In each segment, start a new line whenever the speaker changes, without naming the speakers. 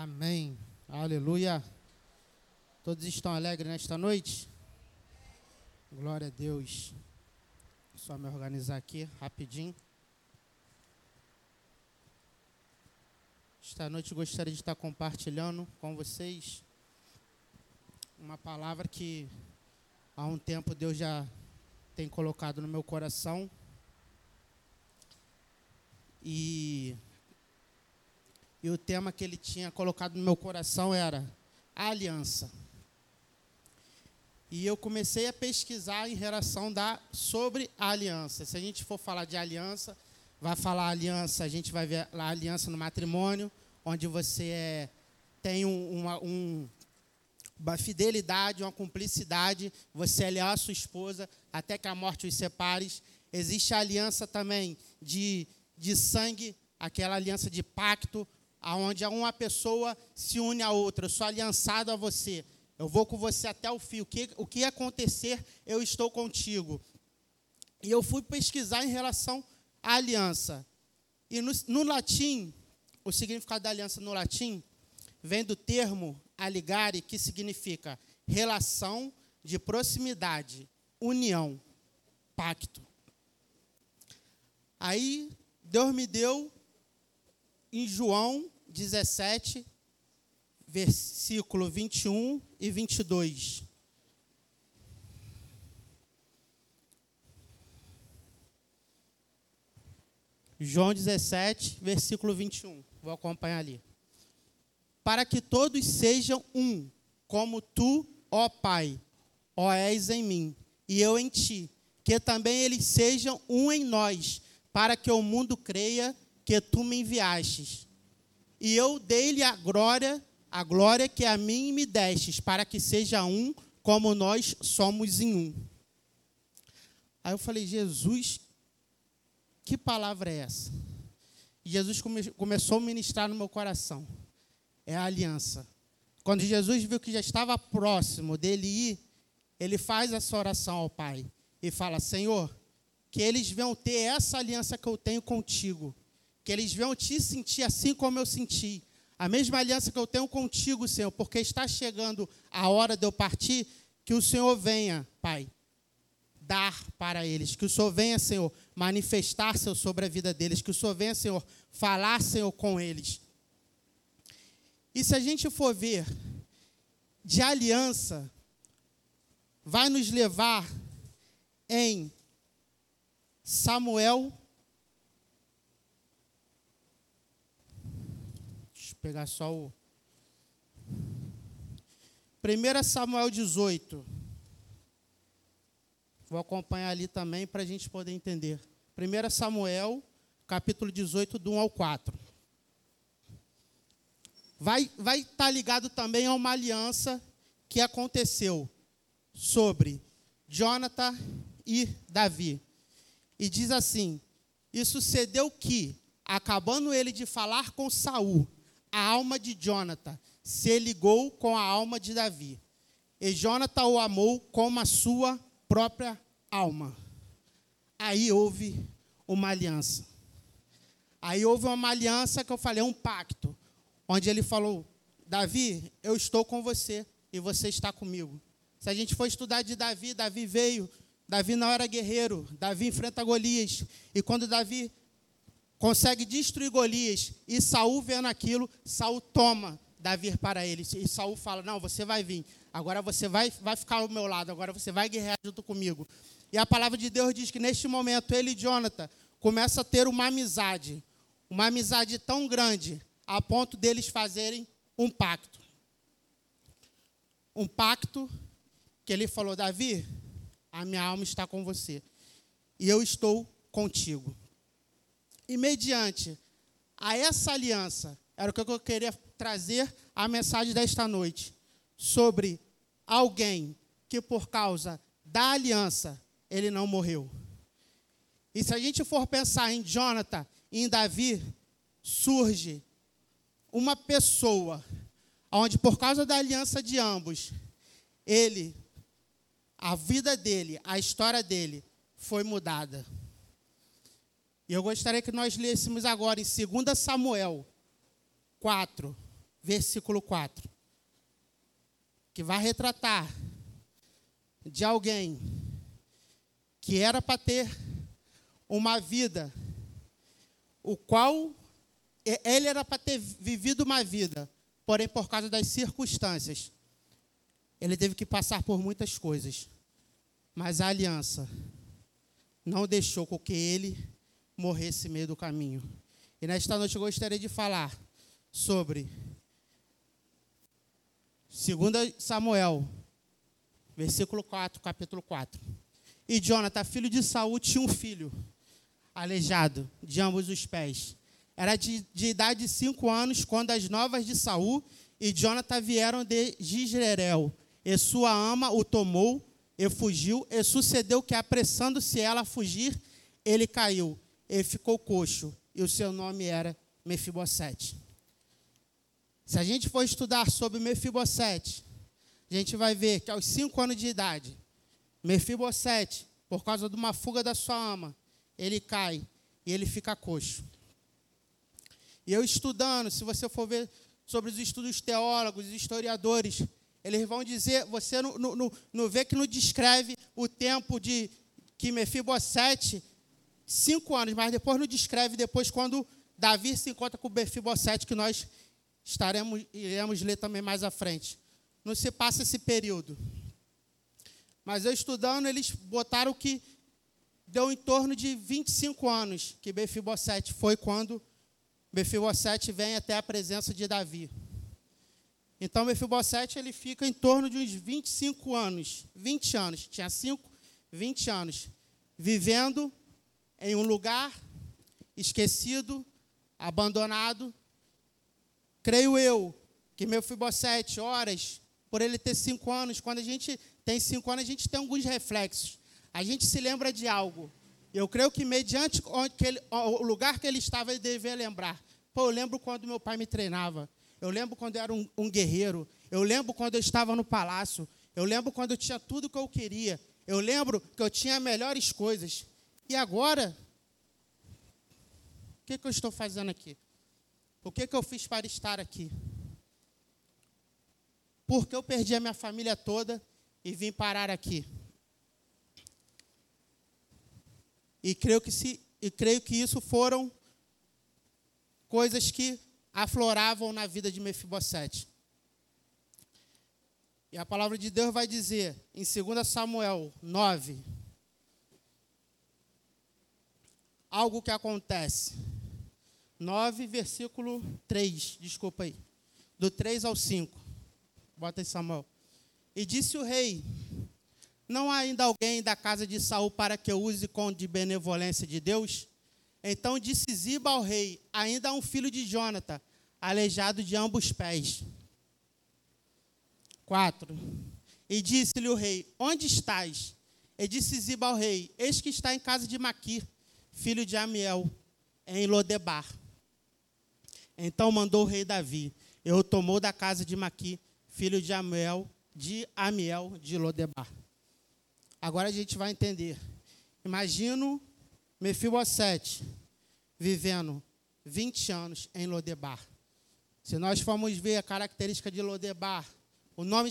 Amém. Aleluia. Todos estão alegres nesta noite? Glória a Deus. Só me organizar aqui rapidinho. Esta noite gostaria de estar compartilhando com vocês uma palavra que há um tempo Deus já tem colocado no meu coração. E, e o tema que ele tinha colocado no meu coração era a aliança. E eu comecei a pesquisar em relação da sobre a aliança. Se a gente for falar de aliança, vai falar aliança, a gente vai ver a aliança no matrimônio, onde você é, tem um, uma, um, uma fidelidade, uma cumplicidade, você é leal à sua esposa até que a morte os separe. Existe a aliança também de, de sangue, aquela aliança de pacto, aonde uma pessoa se une a outra. Eu sou aliançado a você. Eu vou com você até o fim. O que, o que acontecer, eu estou contigo. E eu fui pesquisar em relação à aliança. E no, no latim, o significado da aliança no latim vem do termo aligare, que significa relação de proximidade, união, pacto. Aí Deus me deu em João 17, versículo 21 e 22. João 17, versículo 21. Vou acompanhar ali. Para que todos sejam um, como tu, ó Pai, ó és em mim, e eu em ti, que também eles sejam um em nós, para que o mundo creia que tu me enviastes. E eu dei-lhe a glória a glória que a mim me destes, para que seja um como nós somos em um. Aí eu falei, Jesus, que palavra é essa? E Jesus come, começou a ministrar no meu coração. É a aliança. Quando Jesus viu que já estava próximo dele ir, ele faz essa oração ao Pai e fala: Senhor, que eles venham ter essa aliança que eu tenho contigo, que eles venham te sentir assim como eu senti, a mesma aliança que eu tenho contigo, Senhor, porque está chegando a hora de eu partir, que o Senhor venha, Pai, dar para eles. Que o Senhor venha, Senhor, manifestar, Senhor, sobre a vida deles. Que o Senhor venha, Senhor, falar, Senhor, com eles. E se a gente for ver de aliança, vai nos levar em Samuel pegar só o. 1 Samuel 18. Vou acompanhar ali também para a gente poder entender. 1 Samuel, capítulo 18, do 1 ao 4. Vai estar vai tá ligado também a uma aliança que aconteceu sobre Jonathan e Davi. E diz assim: E sucedeu que, acabando ele de falar com Saul, a alma de Jonathan se ligou com a alma de Davi. E Jonathan o amou como a sua própria alma. Aí houve uma aliança. Aí houve uma aliança que eu falei, um pacto, onde ele falou: Davi, eu estou com você e você está comigo. Se a gente for estudar de Davi, Davi veio, Davi não era guerreiro, Davi enfrenta Golias. E quando Davi consegue destruir Golias e Saul vendo aquilo, Saul toma Davi para ele. E Saul fala: Não, você vai vir. Agora você vai, vai ficar ao meu lado. Agora você vai guerrear junto comigo. E a palavra de Deus diz que neste momento ele e Jonathan começam a ter uma amizade. Uma amizade tão grande a ponto deles fazerem um pacto. Um pacto que ele falou: Davi, a minha alma está com você. E eu estou contigo. E mediante a essa aliança, era o que eu queria trazer a mensagem desta noite, sobre alguém que por causa da aliança, ele não morreu. E se a gente for pensar em Jonathan e em Davi, surge uma pessoa onde por causa da aliança de ambos, ele, a vida dele, a história dele foi mudada. E eu gostaria que nós lêssemos agora em 2 Samuel 4, versículo 4, que vai retratar de alguém que era para ter uma vida, o qual ele era para ter vivido uma vida, porém por causa das circunstâncias, ele teve que passar por muitas coisas. Mas a aliança não deixou com que ele morresse meio do caminho. E nesta noite eu gostaria de falar sobre 2 Samuel, versículo 4, capítulo 4. E Jonathan, filho de Saul, tinha um filho aleijado de ambos os pés. Era de, de idade de cinco anos quando as novas de Saul e Jonathan vieram de Gisreel. E sua ama o tomou e fugiu. E sucedeu que, apressando-se ela a fugir, ele caiu e ficou coxo. E o seu nome era Mefibosete. Se a gente for estudar sobre Mefibosete, a gente vai ver que aos cinco anos de idade, Mefibosete, por causa de uma fuga da sua ama, ele cai e ele fica coxo. E eu estudando, se você for ver sobre os estudos teólogos, historiadores, eles vão dizer, você não, não, não vê que não descreve o tempo de que Mefibosete, cinco anos, mas depois não descreve depois quando Davi se encontra com Mefibosete, que nós estaremos, iremos ler também mais à frente. Não se passa esse período. Mas eu estudando, eles botaram que deu em torno de 25 anos que Mefibosete foi quando Mefibosete vem até a presença de Davi. Então, Mefibosete ele fica em torno de uns 25 anos, 20 anos, tinha 5, 20 anos, vivendo em um lugar esquecido, abandonado. Creio eu que Mefibosete, horas, por ele ter 5 anos, quando a gente tem 5 anos, a gente tem alguns reflexos. A gente se lembra de algo. Eu creio que, mediante ele, o lugar que ele estava, ele deveria lembrar. Pô, eu lembro quando meu pai me treinava. Eu lembro quando eu era um, um guerreiro. Eu lembro quando eu estava no palácio. Eu lembro quando eu tinha tudo que eu queria. Eu lembro que eu tinha melhores coisas. E agora, o que, que eu estou fazendo aqui? O que, que eu fiz para estar aqui? Porque eu perdi a minha família toda e vim parar aqui. E creio que, se, e creio que isso foram coisas que afloravam na vida de Mefibosete. E a palavra de Deus vai dizer em 2 Samuel 9 algo que acontece. 9, versículo 3, desculpa aí. Do 3 ao 5. Bota aí, Samuel. E disse o rei: não há ainda alguém da casa de Saul para que eu use com de benevolência de Deus? Então disse Ziba ao rei: Ainda há um filho de Jonathan, aleijado de ambos pés. 4. E disse-lhe o rei: Onde estás? E disse Ziba ao rei: Eis que está em casa de Maquir, filho de Amiel, em Lodebar. Então mandou o rei Davi: Eu tomou da casa de Maquir, filho de Amiel, de Amiel de Lodebar. Agora a gente vai entender. Imagino Mefibosete vivendo 20 anos em Lodebar. Se nós formos ver a característica de Lodebar, o nome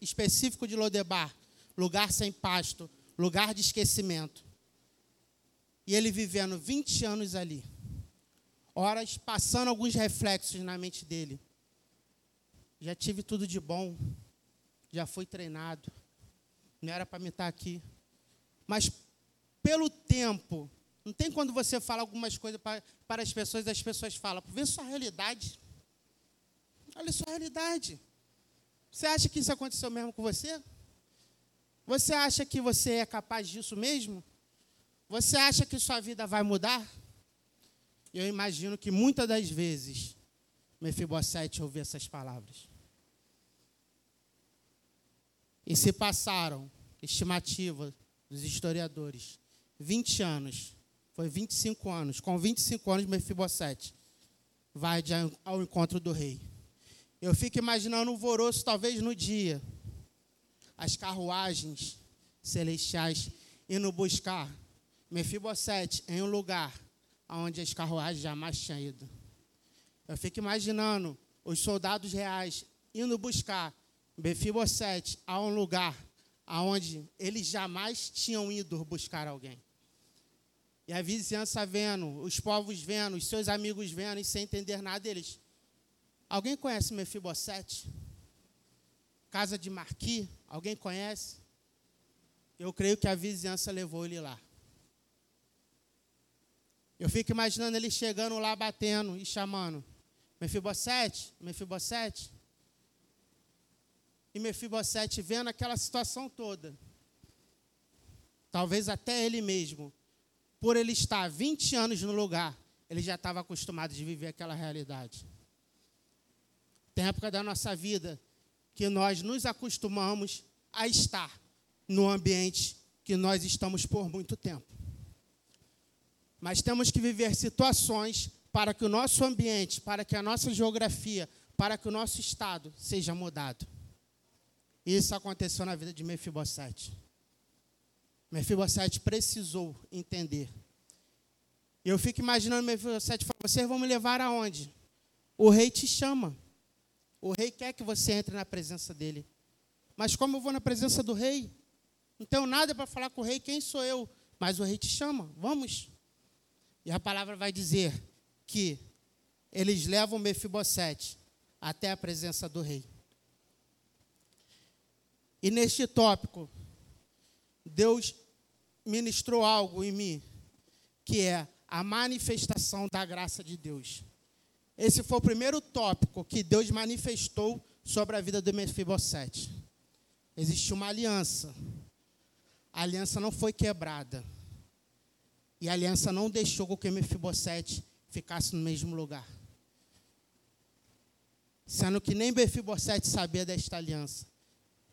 específico de Lodebar, lugar sem pasto, lugar de esquecimento. E ele vivendo 20 anos ali. Horas passando alguns reflexos na mente dele. Já tive tudo de bom. Já fui treinado não era para me estar aqui. Mas pelo tempo, não tem quando você fala algumas coisas para, as pessoas, as pessoas falam, vê sua realidade. Olha sua realidade. Você acha que isso aconteceu mesmo com você? Você acha que você é capaz disso mesmo? Você acha que sua vida vai mudar? Eu imagino que muitas das vezes Mefibosete ouviu essas palavras. E se passaram, estimativa dos historiadores, 20 anos, foi 25 anos, com 25 anos Mefibosete vai ao encontro do rei. Eu fico imaginando o alvoroço, talvez no dia, as carruagens celestiais indo buscar Mefibosete em um lugar onde as carruagens jamais tinham ido. Eu fico imaginando os soldados reais indo buscar Mefibosete a um lugar aonde eles jamais tinham ido buscar alguém. E a vizinhança vendo, os povos vendo, os seus amigos vendo e sem entender nada deles. Alguém conhece Mefibosete? Casa de Marqui? Alguém conhece? Eu creio que a vizinhança levou ele lá. Eu fico imaginando ele chegando lá, batendo e chamando. Mefibosete, Mefibosete. E Mefibosete vendo aquela situação toda. Talvez até ele mesmo, por ele estar 20 anos no lugar, ele já estava acostumado de viver aquela realidade. Tem época da nossa vida que nós nos acostumamos a estar no ambiente que nós estamos por muito tempo. Mas temos que viver situações para que o nosso ambiente, para que a nossa geografia, para que o nosso estado seja mudado. Isso aconteceu na vida de Mefibosete. Mefibosete precisou entender. Eu fico imaginando Mefibosete falando, vocês vão me levar aonde? O rei te chama. O rei quer que você entre na presença dele. Mas como eu vou na presença do rei? Não tenho nada para falar com o rei, quem sou eu? Mas o rei te chama, vamos. E a palavra vai dizer que eles levam Mefibosete até a presença do rei. E neste tópico, Deus ministrou algo em mim, que é a manifestação da graça de Deus. Esse foi o primeiro tópico que Deus manifestou sobre a vida de Mefibosete. Existe uma aliança. A aliança não foi quebrada. E a aliança não deixou que Mefibosete ficasse no mesmo lugar. Sendo que nem Mefibosete sabia desta aliança.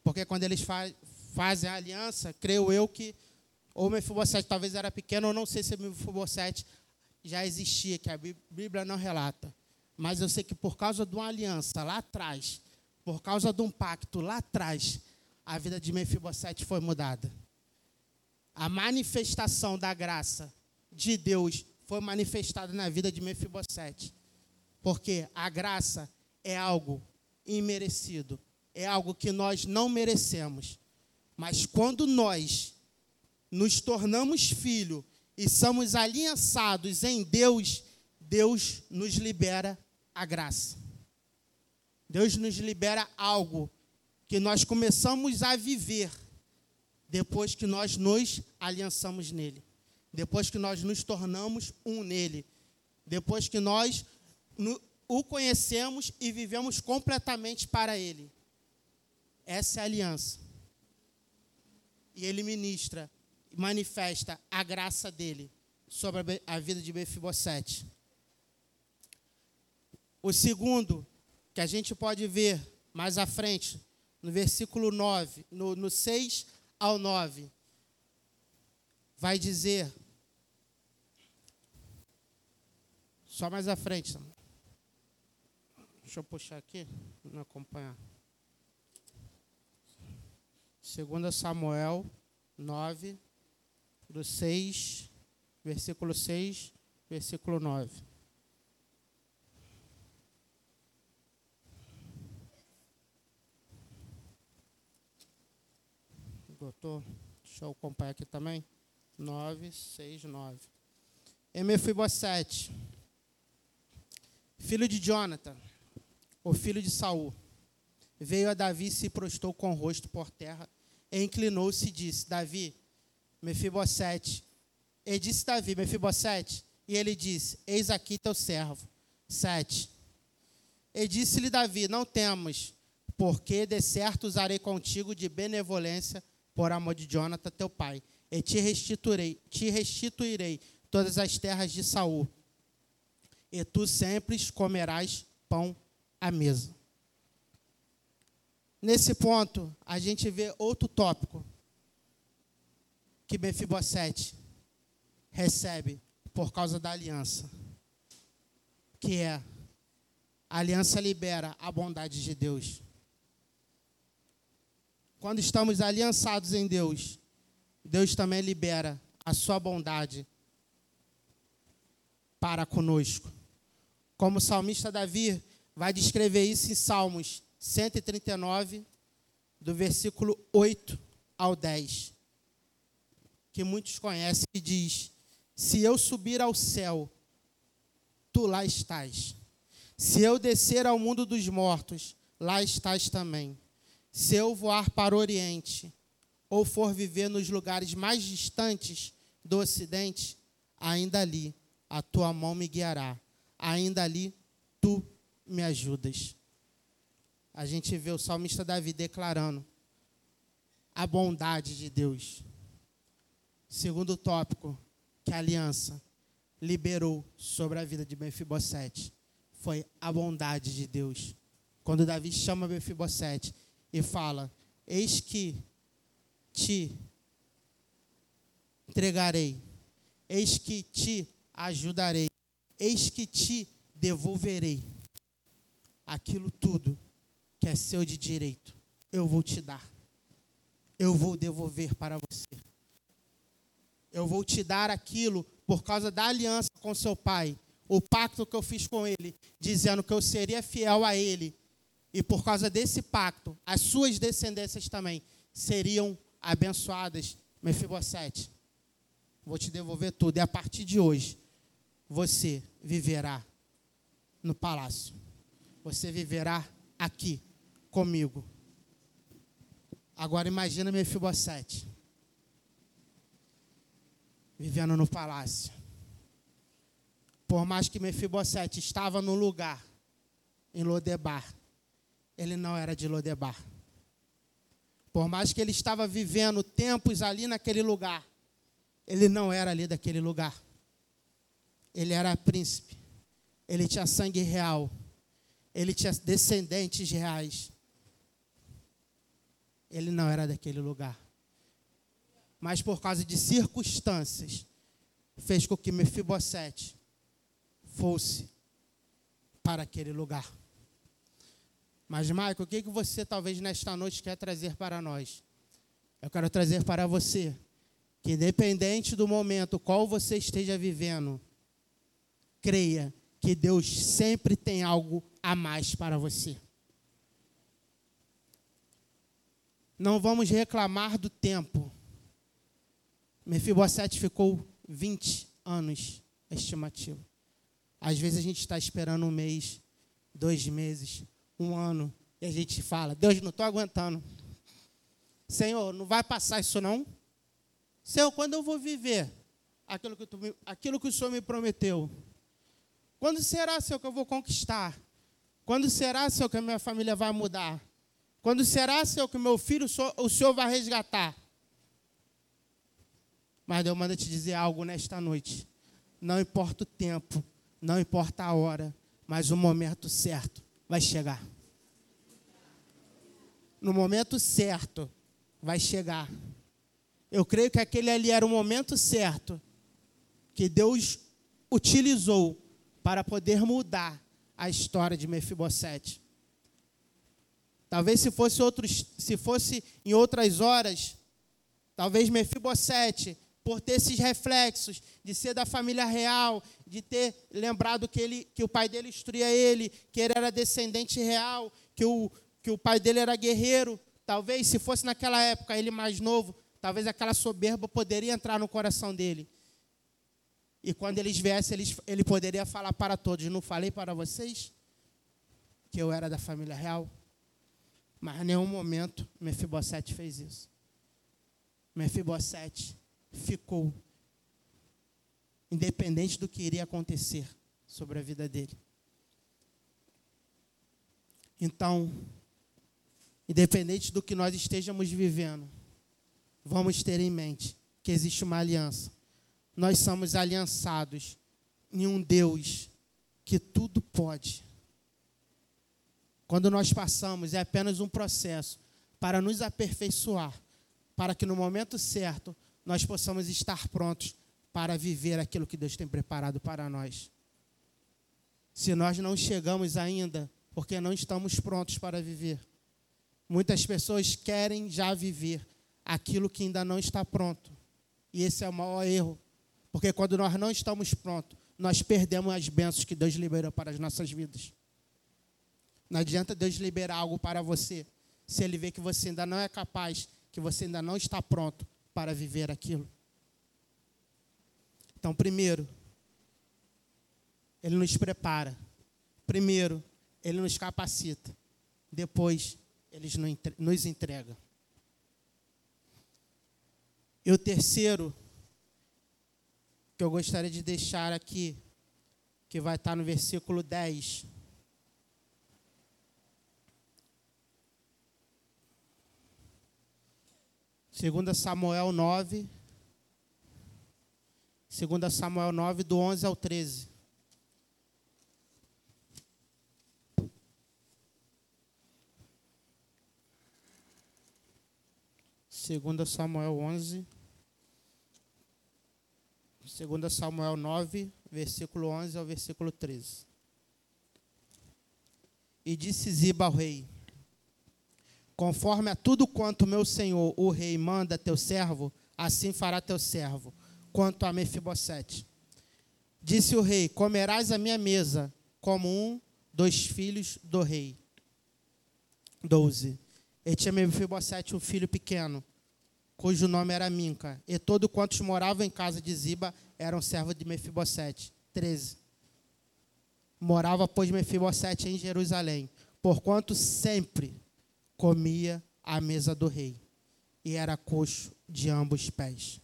Porque quando eles fa fazem a aliança, creio eu que ou Mefibosete talvez era pequeno, ou não sei se Mefibosete já existia, que a Bíblia não relata. Mas eu sei que por causa de uma aliança lá atrás, por causa de um pacto lá atrás, a vida de Mefibosete foi mudada. A manifestação da graça de Deus foi manifestada na vida de Mefibosete. Porque a graça é algo imerecido, é algo que nós não merecemos. Mas quando nós nos tornamos filho e somos aliançados em Deus, Deus nos libera a graça. Deus nos libera algo que nós começamos a viver depois que nós nos aliançamos nele depois que nós nos tornamos um nele, depois que nós o conhecemos e vivemos completamente para ele. Essa é a aliança. E ele ministra, manifesta a graça dele sobre a vida de Mefibosete. O segundo, que a gente pode ver mais à frente, no versículo 9, no, no 6 ao 9, vai dizer. Só mais à frente. Deixa eu puxar aqui, não acompanhar. 2 Samuel 9, do 6, versículo 6, versículo 9. Doutor, deixa eu acompanhar aqui também. 9, 6, 9. E Mefibosete, filho de Jonathan, o filho de Saul, veio a Davi e se prostou com o rosto por terra, e inclinou-se e disse, Davi, Mefibosete. E disse Davi, Mefibosete, e ele disse, eis aqui teu servo. 7. E disse-lhe Davi, não temos, porque de certo usarei contigo de benevolência por amor de Jonathan, teu pai e te restituirei, te restituirei todas as terras de Saul. E tu sempre comerás pão à mesa. Nesse ponto, a gente vê outro tópico que Mefibosete recebe por causa da aliança, que é a aliança libera a bondade de Deus. Quando estamos aliançados em Deus, Deus também libera a sua bondade para conosco. Como o salmista Davi vai descrever isso em Salmos 139, do versículo 8 ao 10, que muitos conhecem, e diz: Se eu subir ao céu, tu lá estás. Se eu descer ao mundo dos mortos, lá estás também. Se eu voar para o Oriente, ou for viver nos lugares mais distantes do Ocidente, ainda ali a tua mão me guiará, ainda ali tu me ajudas. A gente vê o salmista Davi declarando a bondade de Deus. Segundo tópico, que a aliança liberou sobre a vida de Mefibosete foi a bondade de Deus. Quando Davi chama Mefibosete e fala: Eis que te entregarei, eis que te ajudarei, eis que te devolverei aquilo tudo que é seu de direito, eu vou te dar. Eu vou devolver para você. Eu vou te dar aquilo por causa da aliança com seu pai, o pacto que eu fiz com ele, dizendo que eu seria fiel a ele. E por causa desse pacto, as suas descendências também seriam abençoadas. Mefibosete, vou te devolver tudo. E a partir de hoje, você viverá no palácio. Você viverá aqui comigo. Agora imagina Mefibosete vivendo no palácio. Por mais que Mefibosete estava no lugar em Lodebar, ele não era de Lodebar. Por mais que ele estava vivendo tempos ali naquele lugar, ele não era ali daquele lugar. Ele era príncipe. Ele tinha sangue real. Ele tinha descendentes reais. Ele não era daquele lugar. Mas por causa de circunstâncias, fez com que Mefibosete fosse para aquele lugar. Mas, Maico, o que, que você talvez nesta noite quer trazer para nós? Eu quero trazer para você que, independente do momento qual você esteja vivendo, creia que Deus sempre tem algo a mais para você. Não vamos reclamar do tempo. Mefibosete ficou 20 anos estimativo. Às vezes a gente está esperando um mês, dois meses, um ano, e a gente fala, Deus, não estou aguentando. Senhor, não vai passar isso não? Senhor, quando eu vou viver aquilo que, tu, aquilo que o Senhor me prometeu? Quando será, Senhor, que eu vou conquistar? Quando será, Senhor, que a minha família vai mudar? Quando será, Senhor, que meu filho o Senhor vai resgatar? Mas Deus manda te dizer algo nesta noite. Não importa o tempo, não importa a hora, mas o momento certo vai chegar. No momento certo vai chegar. Eu creio que aquele ali era o momento certo que Deus utilizou para poder mudar a história de Mefibosete. Talvez se fosse outros, se fosse em outras horas, talvez Mefibosete, por ter esses reflexos de ser da família real, de ter lembrado que ele, que o pai dele instruía ele, que ele era descendente real, que o, que o pai dele era guerreiro, talvez se fosse naquela época ele mais novo, talvez aquela soberba poderia entrar no coração dele. E quando eles viessem, eles, ele poderia falar para todos: Não falei para vocês que eu era da família real? Mas em nenhum momento Mefibosete fez isso. Mefibosete ficou, independente do que iria acontecer sobre a vida dele. Então, independente do que nós estejamos vivendo, vamos ter em mente que existe uma aliança nós somos aliançados em um Deus que tudo pode. Quando nós passamos, é apenas um processo para nos aperfeiçoar, para que no momento certo nós possamos estar prontos para viver aquilo que Deus tem preparado para nós. Se nós não chegamos ainda, porque não estamos prontos para viver. Muitas pessoas querem já viver aquilo que ainda não está pronto. E esse é o maior erro porque quando nós não estamos prontos, nós perdemos as bênçãos que Deus liberou para as nossas vidas. Não adianta Deus liberar algo para você se ele vê que você ainda não é capaz, que você ainda não está pronto para viver aquilo. Então, primeiro, ele nos prepara. Primeiro, ele nos capacita. Depois, ele nos entrega. E o terceiro, que eu gostaria de deixar aqui, que vai estar no versículo 10. Segunda Samuel 9. Segunda Samuel 9, do 11 ao 13. Segunda Samuel 11. Segunda Samuel 9, versículo 11 ao versículo 13. E disse Ziba ao rei: Conforme a tudo quanto meu senhor, o rei, manda teu servo, assim fará teu servo, quanto a Mefibosete. Disse o rei: Comerás a minha mesa, como um dos filhos do rei. 12. E tinha Mefibosete um filho pequeno, cujo nome era Minca, e todos quantos moravam em casa de Ziba eram servos de Mefibosete. 13. Morava, pois, Mefibosete em Jerusalém, porquanto sempre comia à mesa do rei e era coxo de ambos pés.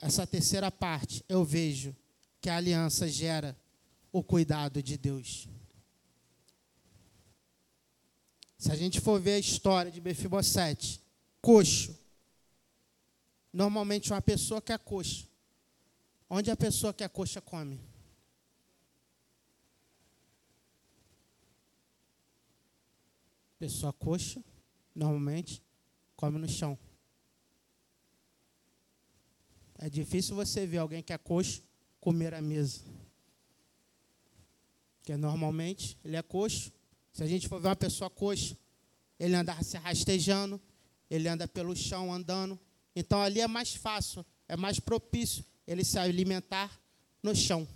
Essa terceira parte, eu vejo que a aliança gera o cuidado de Deus. Se a gente for ver a história de Mefibosete, coxo, normalmente uma pessoa que é coxo, onde a pessoa que é coxa come? Pessoa coxa, normalmente, come no chão. É difícil você ver alguém que é coxo comer à mesa. Porque normalmente ele é coxo. Se a gente for ver uma pessoa coxa, ele anda se rastejando, ele anda pelo chão andando. Então ali é mais fácil, é mais propício ele se alimentar no chão.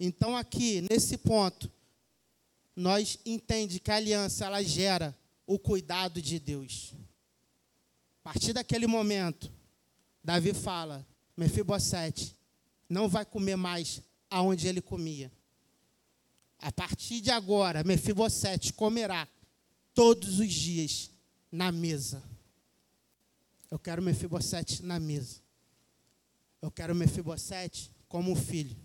Então aqui, nesse ponto, nós entende que a aliança ela gera o cuidado de Deus. A partir daquele momento, Davi fala: Mefibosete não vai comer mais aonde ele comia. A partir de agora, Mefibosete comerá todos os dias na mesa. Eu quero Mefibosete na mesa. Eu quero Mefibosete como filho.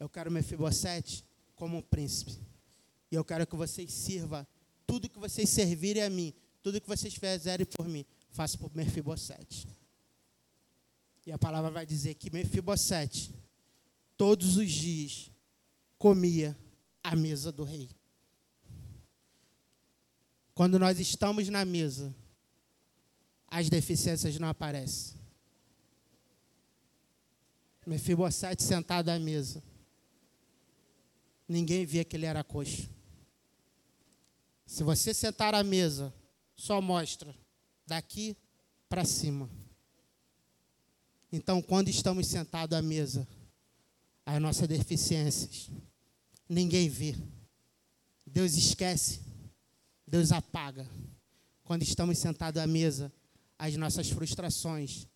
Eu quero Mefibosete como príncipe. E eu quero que vocês sirvam tudo que vocês servirem a mim, tudo que vocês fizerem por mim, faça por Mefibosete. E a palavra vai dizer que Mefibosete, todos os dias, comia à mesa do rei. Quando nós estamos na mesa, as deficiências não aparecem. Mefibosete sentado à mesa. Ninguém via que ele era coxo. Se você sentar à mesa, só mostra daqui para cima. Então, quando estamos sentados à mesa, as nossas deficiências, ninguém vê. Deus esquece, Deus apaga. Quando estamos sentados à mesa, as nossas frustrações,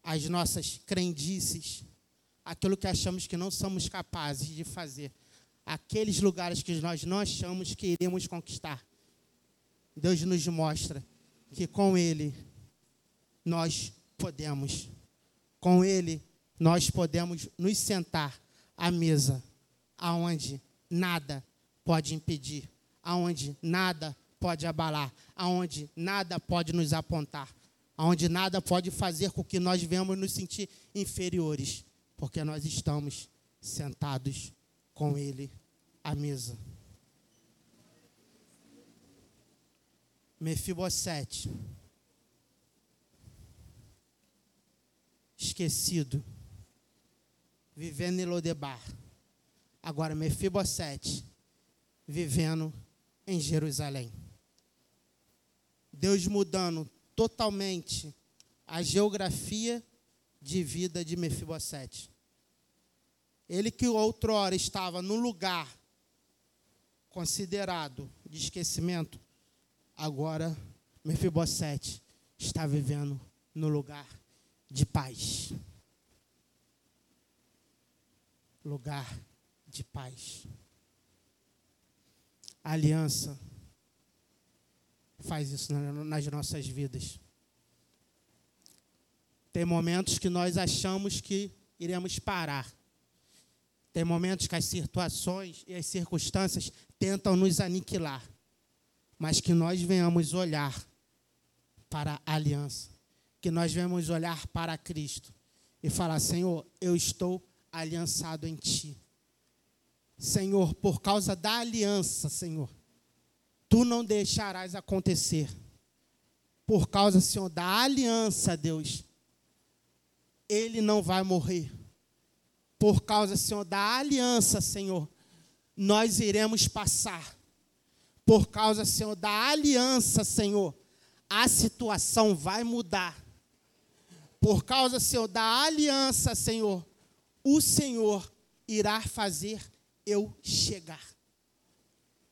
as nossas crendices, aquilo que achamos que não somos capazes de fazer, aqueles lugares que nós não achamos que iremos conquistar. Deus nos mostra que com Ele nós podemos, com Ele nós podemos nos sentar à mesa, aonde nada pode impedir, aonde nada pode abalar, aonde nada pode nos apontar, aonde nada pode fazer com que nós venhamos nos sentir inferiores, porque nós estamos sentados com Ele à mesa. Mefibosete, esquecido, vivendo em Lodebar. Agora, Mefibosete, vivendo em Jerusalém. Deus mudando totalmente a geografia de vida de Mefibosete. Ele que outrora estava no lugar considerado de esquecimento, agora Mefibosete está vivendo no lugar de paz. Lugar de paz. A aliança faz isso nas nossas vidas. Tem momentos que nós achamos que iremos parar. Tem momentos que as situações e as circunstâncias tentam nos aniquilar. Mas que nós venhamos olhar para a aliança. Que nós venhamos olhar para Cristo e falar: Senhor, eu estou aliançado em Ti. Senhor, por causa da aliança, Senhor, Tu não deixarás acontecer. Por causa, Senhor, da aliança, Deus, Ele não vai morrer por causa, Senhor, da aliança, Senhor, nós iremos passar. Por causa, Senhor, da aliança, Senhor, a situação vai mudar. Por causa, Senhor, da aliança, Senhor, o Senhor irá fazer eu chegar.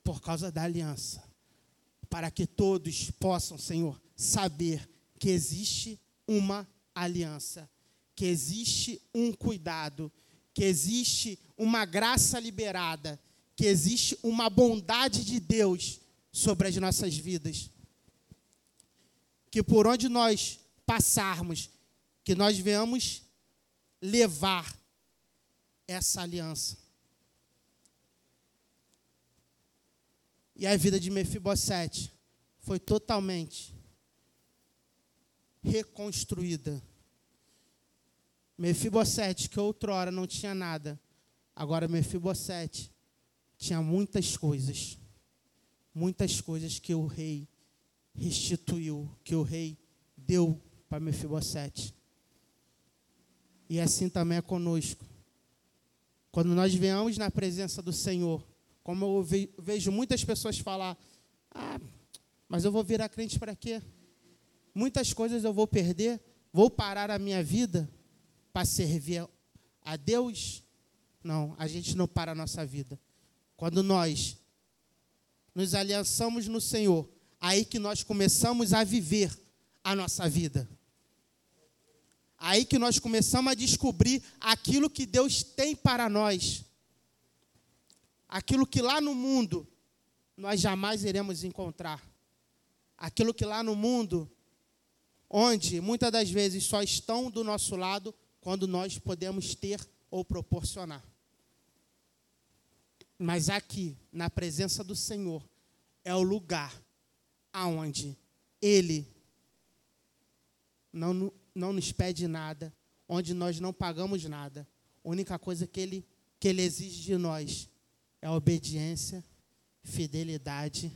Por causa da aliança. Para que todos possam, Senhor, saber que existe uma aliança, que existe um cuidado, que existe uma graça liberada, que existe uma bondade de Deus sobre as nossas vidas. Que por onde nós passarmos, que nós venhamos levar essa aliança. E a vida de Mefibosete foi totalmente reconstruída Mefibosete, que outrora não tinha nada, agora Mefibosete tinha muitas coisas. Muitas coisas que o rei restituiu, que o rei deu para Mefibosete. E assim também é conosco. Quando nós venhamos na presença do Senhor, como eu vejo muitas pessoas falar, ah, mas eu vou virar crente para quê? Muitas coisas eu vou perder, vou parar a minha vida para servir a Deus? Não, a gente não para a nossa vida. Quando nós nos aliançamos no Senhor, aí que nós começamos a viver a nossa vida. Aí que nós começamos a descobrir aquilo que Deus tem para nós. Aquilo que lá no mundo nós jamais iremos encontrar. Aquilo que lá no mundo, onde muitas das vezes só estão do nosso lado quando nós podemos ter ou proporcionar. Mas aqui, na presença do Senhor, é o lugar aonde Ele não, não nos pede nada, onde nós não pagamos nada. A única coisa que Ele, que ele exige de nós é obediência, fidelidade,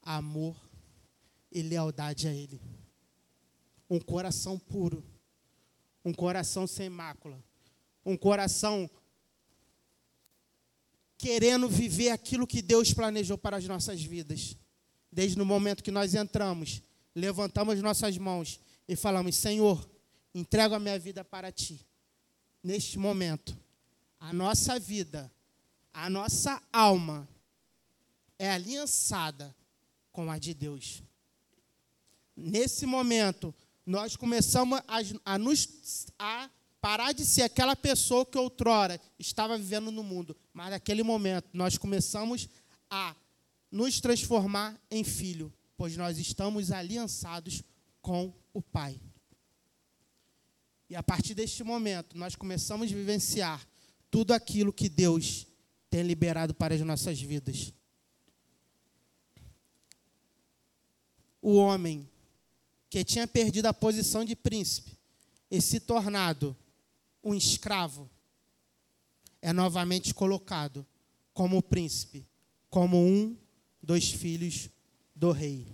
amor e lealdade a Ele. Um coração puro um coração sem mácula, um coração querendo viver aquilo que Deus planejou para as nossas vidas. Desde o momento que nós entramos, levantamos nossas mãos e falamos: Senhor, entrego a minha vida para ti. Neste momento, a nossa vida, a nossa alma é aliançada com a de Deus. Nesse momento, nós começamos a, a, nos, a parar de ser aquela pessoa que outrora estava vivendo no mundo, mas naquele momento nós começamos a nos transformar em filho, pois nós estamos aliançados com o Pai. E a partir deste momento, nós começamos a vivenciar tudo aquilo que Deus tem liberado para as nossas vidas. O homem que tinha perdido a posição de príncipe e se tornado um escravo, é novamente colocado como príncipe, como um dos filhos do rei.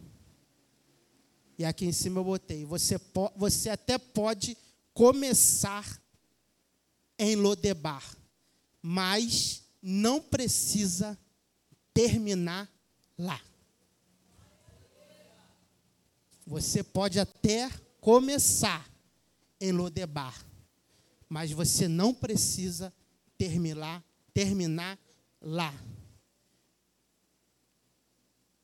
E aqui em cima eu botei: você, você até pode começar em Lodebar, mas não precisa terminar lá. Você pode até começar em Lodebar, mas você não precisa terminar, terminar lá.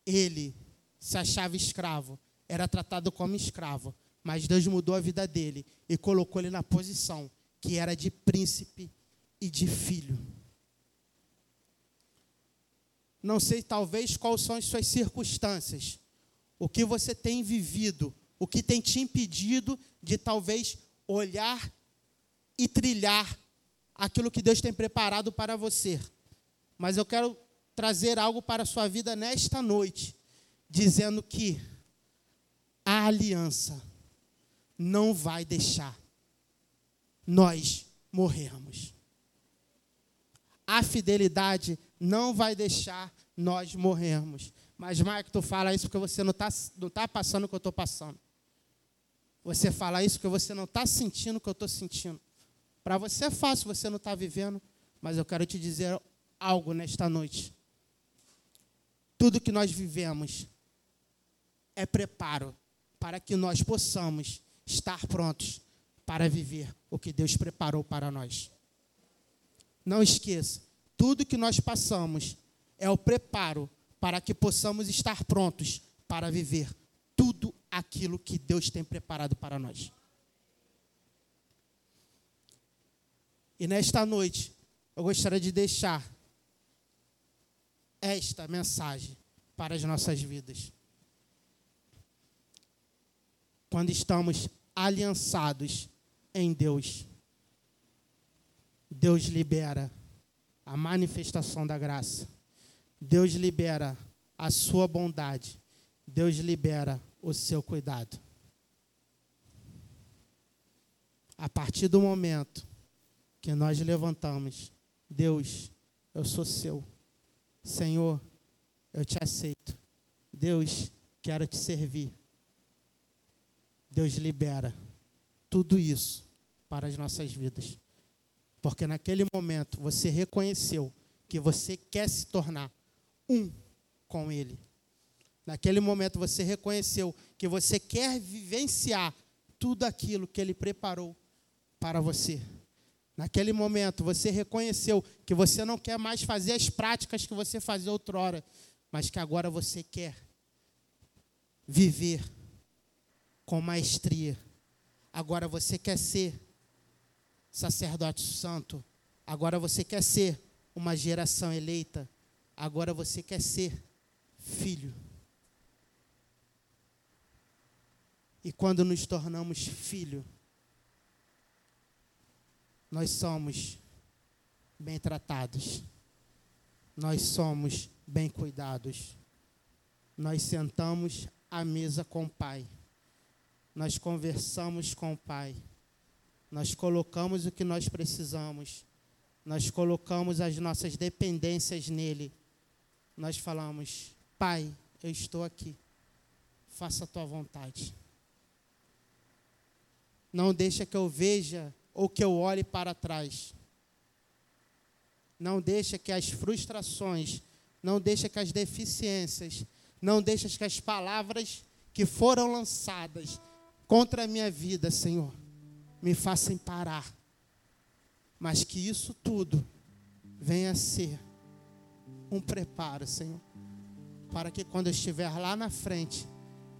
ele se achava escravo, era tratado como escravo, mas Deus mudou a vida dele e colocou ele na posição que era de príncipe e de filho. Não sei, talvez, quais são as suas circunstâncias, o que você tem vivido, o que tem te impedido de talvez olhar e trilhar aquilo que Deus tem preparado para você. Mas eu quero trazer algo para a sua vida nesta noite, dizendo que a aliança não vai deixar nós morrermos. A fidelidade não vai deixar nós morrermos. Mas, Marco, tu fala isso porque você não está não tá passando o que eu estou passando. Você fala isso porque você não está sentindo o que eu estou sentindo. Para você é fácil, você não está vivendo. Mas eu quero te dizer algo nesta noite. Tudo que nós vivemos é preparo para que nós possamos estar prontos para viver o que Deus preparou para nós. Não esqueça, tudo que nós passamos é o preparo para que possamos estar prontos para viver tudo aquilo que Deus tem preparado para nós. E nesta noite, eu gostaria de deixar esta mensagem para as nossas vidas quando estamos aliançados em Deus. Deus libera a manifestação da graça. Deus libera a sua bondade. Deus libera o seu cuidado. A partir do momento que nós levantamos, Deus, eu sou seu. Senhor, eu te aceito. Deus, quero te servir. Deus libera tudo isso para as nossas vidas. Porque naquele momento você reconheceu que você quer se tornar um com Ele. Naquele momento você reconheceu que você quer vivenciar tudo aquilo que Ele preparou para você. Naquele momento você reconheceu que você não quer mais fazer as práticas que você fazia outrora, mas que agora você quer viver com maestria. Agora você quer ser sacerdote santo. Agora você quer ser uma geração eleita. Agora você quer ser filho. E quando nos tornamos filho, nós somos bem tratados. Nós somos bem cuidados. Nós sentamos à mesa com o Pai nós conversamos com o Pai, nós colocamos o que nós precisamos, nós colocamos as nossas dependências nele, nós falamos: Pai, eu estou aqui, faça a tua vontade. Não deixa que eu veja ou que eu olhe para trás. Não deixa que as frustrações, não deixa que as deficiências, não deixa que as palavras que foram lançadas contra a minha vida, Senhor, me façam parar. Mas que isso tudo venha a ser um preparo, Senhor, para que quando eu estiver lá na frente,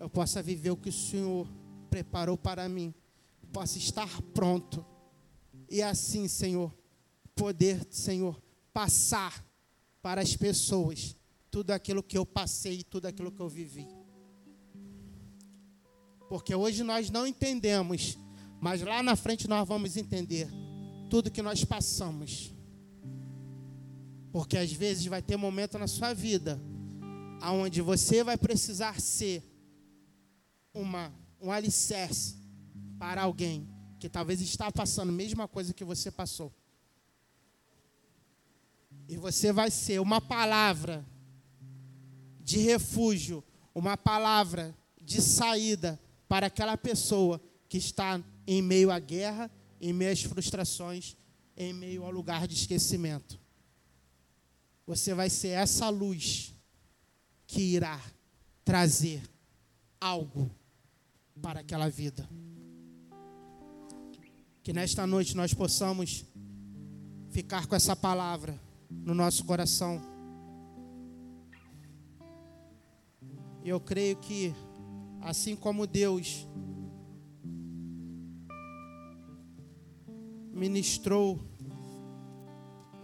eu possa viver o que o Senhor preparou para mim, possa estar pronto. E assim, Senhor, poder, Senhor, passar para as pessoas tudo aquilo que eu passei, tudo aquilo que eu vivi. Porque hoje nós não entendemos, mas lá na frente nós vamos entender tudo que nós passamos. Porque às vezes vai ter momento na sua vida aonde você vai precisar ser uma um alicerce para alguém que talvez está passando a mesma coisa que você passou. E você vai ser uma palavra de refúgio, uma palavra de saída para aquela pessoa que está em meio à guerra, em meio às frustrações, em meio ao lugar de esquecimento. Você vai ser essa luz que irá trazer algo para aquela vida. Que nesta noite nós possamos ficar com essa palavra no nosso coração. Eu creio que, assim como Deus ministrou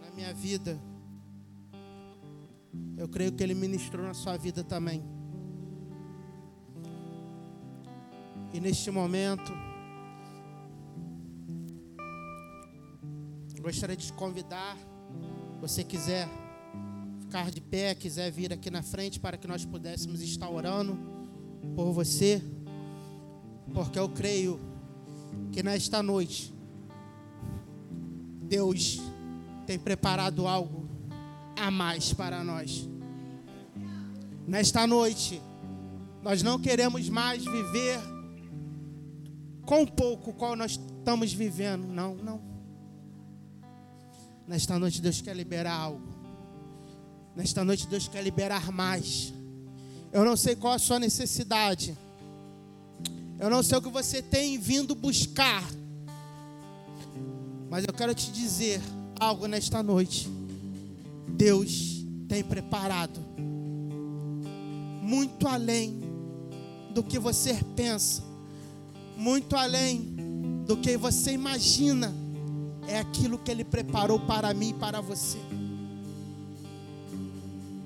na minha vida, eu creio que Ele ministrou na sua vida também. E neste momento, gostaria de te convidar, você quiser ficar de pé, quiser vir aqui na frente para que nós pudéssemos estar orando por você, porque eu creio que nesta noite Deus tem preparado algo a mais para nós. Nesta noite, nós não queremos mais viver com pouco qual nós estamos vivendo. Não, não. Nesta noite, Deus quer liberar algo. Nesta noite, Deus quer liberar mais. Eu não sei qual a sua necessidade. Eu não sei o que você tem vindo buscar. Mas eu quero te dizer algo nesta noite. Deus tem preparado muito além do que você pensa, muito além do que você imagina, é aquilo que Ele preparou para mim e para você.